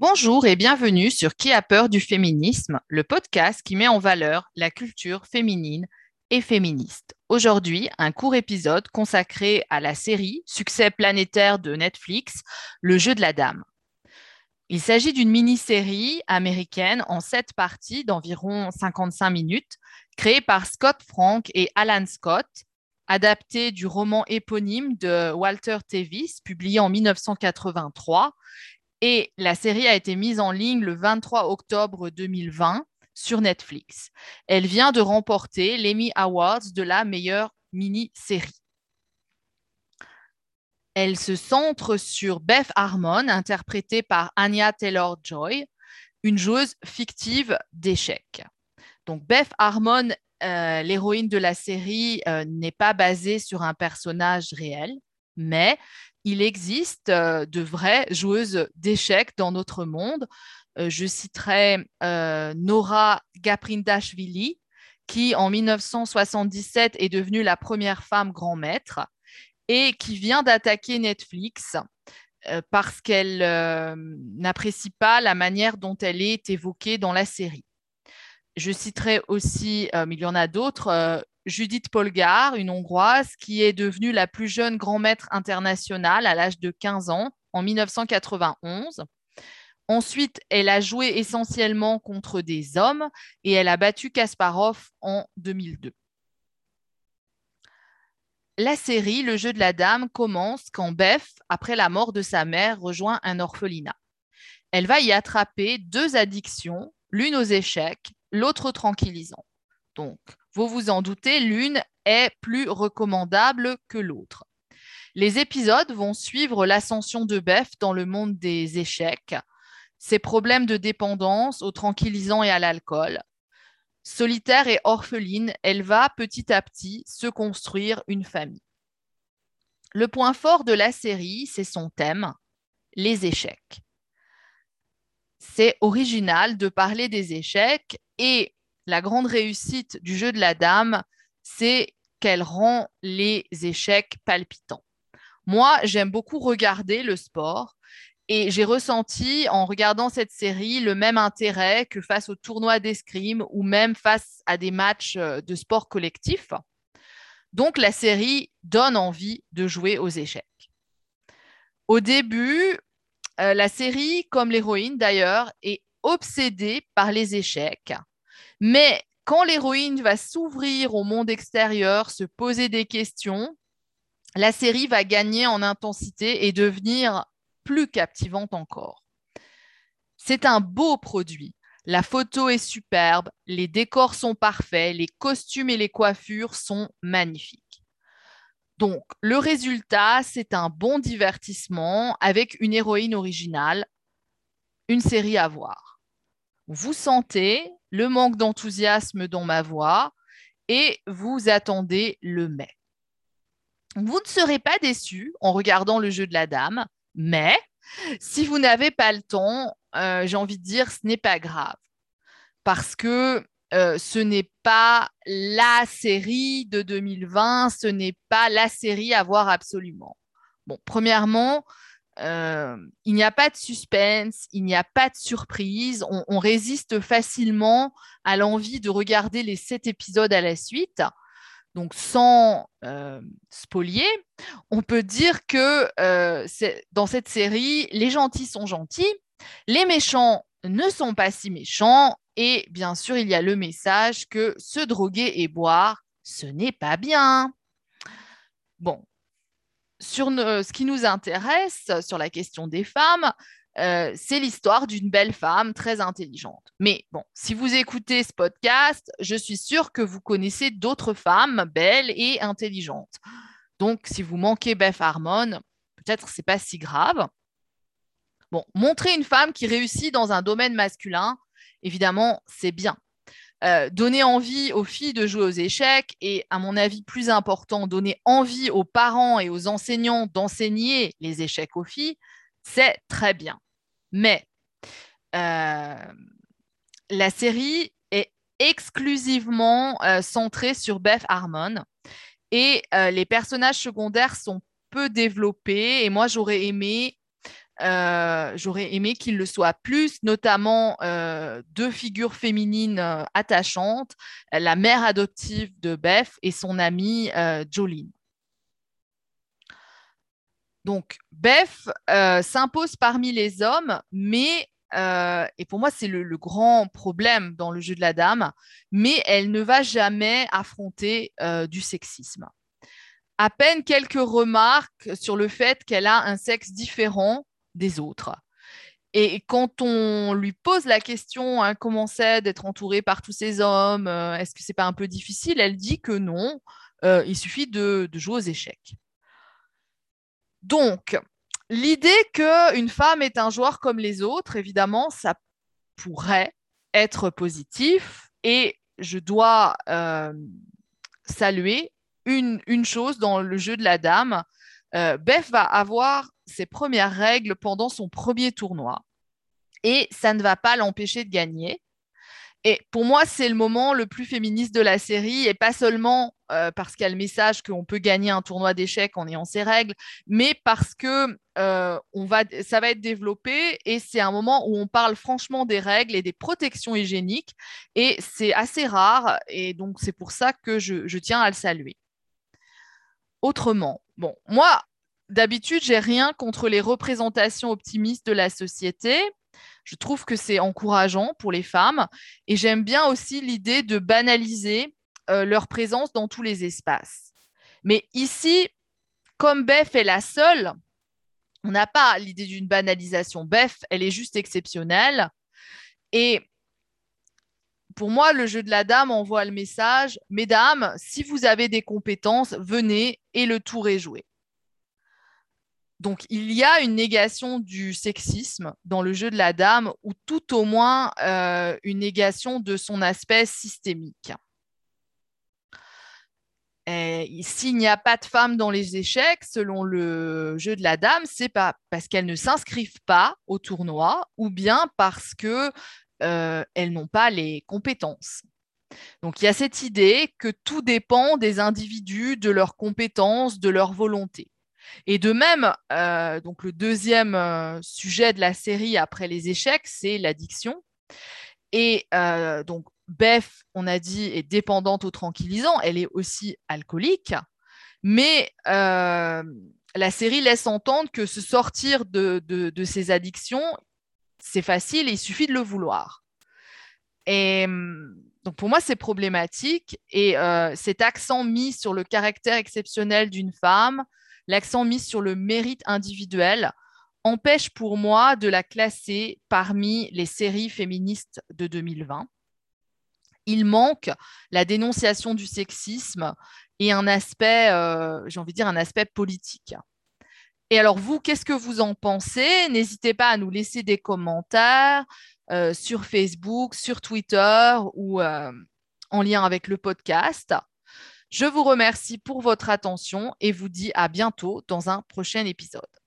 Bonjour et bienvenue sur Qui a peur du féminisme, le podcast qui met en valeur la culture féminine et féministe. Aujourd'hui, un court épisode consacré à la série Succès planétaire de Netflix, Le jeu de la dame. Il s'agit d'une mini-série américaine en sept parties d'environ 55 minutes, créée par Scott Frank et Alan Scott, adaptée du roman éponyme de Walter Tevis, publié en 1983 et la série a été mise en ligne le 23 octobre 2020 sur Netflix. Elle vient de remporter l'Emmy Awards de la meilleure mini-série. Elle se centre sur Beth Harmon, interprétée par Anya Taylor-Joy, une joueuse fictive d'échecs. Donc Beth Harmon, euh, l'héroïne de la série, euh, n'est pas basée sur un personnage réel, mais il existe euh, de vraies joueuses d'échecs dans notre monde. Euh, je citerai euh, Nora Gaprindashvili, qui en 1977 est devenue la première femme grand maître et qui vient d'attaquer Netflix parce qu'elle n'apprécie pas la manière dont elle est évoquée dans la série. Je citerai aussi, mais il y en a d'autres, Judith Polgar, une Hongroise, qui est devenue la plus jeune grand maître internationale à l'âge de 15 ans en 1991. Ensuite, elle a joué essentiellement contre des hommes et elle a battu Kasparov en 2002. La série Le jeu de la dame commence quand Beth, après la mort de sa mère, rejoint un orphelinat. Elle va y attraper deux addictions, l'une aux échecs, l'autre tranquillisant. Donc, vous vous en doutez, l'une est plus recommandable que l'autre. Les épisodes vont suivre l'ascension de Beth dans le monde des échecs, ses problèmes de dépendance aux tranquillisants et à l'alcool. Solitaire et orpheline, elle va petit à petit se construire une famille. Le point fort de la série, c'est son thème, les échecs. C'est original de parler des échecs et la grande réussite du jeu de la dame, c'est qu'elle rend les échecs palpitants. Moi, j'aime beaucoup regarder le sport et j'ai ressenti en regardant cette série le même intérêt que face au tournoi d'escrime ou même face à des matchs euh, de sport collectif. Donc la série donne envie de jouer aux échecs. Au début, euh, la série, comme l'héroïne d'ailleurs, est obsédée par les échecs mais quand l'héroïne va s'ouvrir au monde extérieur, se poser des questions, la série va gagner en intensité et devenir plus captivante encore. C'est un beau produit. La photo est superbe, les décors sont parfaits, les costumes et les coiffures sont magnifiques. Donc, le résultat, c'est un bon divertissement avec une héroïne originale, une série à voir. Vous sentez le manque d'enthousiasme dans ma voix et vous attendez le mais. Vous ne serez pas déçu en regardant le jeu de la dame, mais si vous n'avez pas le temps, euh, j'ai envie de dire, ce n'est pas grave. Parce que euh, ce n'est pas la série de 2020, ce n'est pas la série à voir absolument. Bon, premièrement, euh, il n'y a pas de suspense, il n'y a pas de surprise, on, résiste facilement à l'envie de regarder les sept épisodes à la suite. Donc sans euh, spolier, on peut dire que euh, dans cette série, les gentils sont gentils, les méchants ne sont pas si méchants, et bien sûr, il y a le message que se droguer et boire, ce n'est pas bien. Bon, sur ce qui nous intéresse sur la question des femmes, euh, c'est l'histoire d'une belle femme très intelligente. Mais bon, si vous écoutez ce podcast, je suis sûre que vous connaissez d'autres femmes belles et intelligentes. Donc, si vous manquez Beth Harmon, peut-être c'est pas si grave. Bon, montrer une femme qui réussit dans un domaine masculin, évidemment, c'est bien. Euh, donner envie aux filles de jouer aux échecs et, à mon avis, plus important, donner envie aux parents et aux enseignants d'enseigner les échecs aux filles, c'est très bien. Mais euh, la série est exclusivement euh, centrée sur Beth Harmon et les personnages secondaires sont peu développés et moi j'aurais aimé euh, j'aurais aimé qu'il le soit plus, notamment deux figures féminines attachantes, la mère adoptive de Beth et son amie Jolene. Donc, Beth s'impose parmi les hommes, mais euh, et pour moi, c'est le, grand problème dans le jeu de la dame, mais elle ne va jamais affronter euh, du sexisme. À peine quelques remarques sur le fait qu'elle a un sexe différent des autres. Et quand on lui pose la question hein, comment c'est d'être entourée par tous ces hommes, euh, est-ce que c'est pas un peu difficile Elle dit que non, il suffit de, de jouer aux échecs. Donc, L'idée qu'une femme est un joueur comme les autres, évidemment, ça pourrait être positif et je dois euh, saluer une, chose dans le jeu de la dame. Euh, Beth va avoir ses premières règles pendant son premier tournoi. Et ça ne va pas l'empêcher de gagner. Et pour moi, c'est le moment le plus féministe de la série, et pas seulement euh, parce qu'il y a le message qu'on peut gagner un tournoi d'échecs en ayant ses règles, mais parce que euh, ça va être développé, et c'est un moment où on parle franchement des règles et des protections hygiéniques, et c'est assez rare, et donc c'est pour ça que je tiens à le saluer. Autrement, bon, moi, d'habitude, j'ai rien contre les représentations optimistes de la société. Je trouve que c'est encourageant pour les femmes et j'aime bien aussi l'idée de banaliser euh, leur présence dans tous les espaces. Mais ici, comme Beth est la seule, on n'a pas l'idée d'une banalisation. Beth, elle est juste exceptionnelle. Et pour moi, le jeu de la dame envoie le message, mesdames, si vous avez des compétences, venez et le tour est joué. Donc, il y a une négation du sexisme dans le jeu de la dame, ou tout au moins euh, une négation de son aspect systémique. S'il n'y a pas de femmes dans les échecs, selon le jeu de la dame, c'est pas parce qu'elles ne s'inscrivent pas au tournoi ou bien parce qu'elles euh, n'ont pas les compétences. Donc il y a cette idée que tout dépend des individus, de leurs compétences, de leur volonté. Et de même, euh, donc le deuxième euh, sujet de la série après les échecs, c'est l'addiction. Et donc Beth, on a dit, est dépendante au tranquillisant, elle est aussi alcoolique, mais la série laisse entendre que se sortir de, de, ses addictions, c'est facile, il suffit de le vouloir. Et donc pour moi, c'est problématique. Et cet accent mis sur le caractère exceptionnel d'une femme, l'accent mis sur le mérite individuel empêche pour moi de la classer parmi les séries féministes de 2020. Il manque la dénonciation du sexisme et un aspect, euh, j'ai dire, un aspect politique. Et alors, vous, qu'est-ce que vous en pensez? N'hésitez pas à nous laisser des commentaires euh, sur Facebook, sur Twitter ou euh, en lien avec le podcast. Je vous remercie pour votre attention et vous dis à bientôt dans un prochain épisode.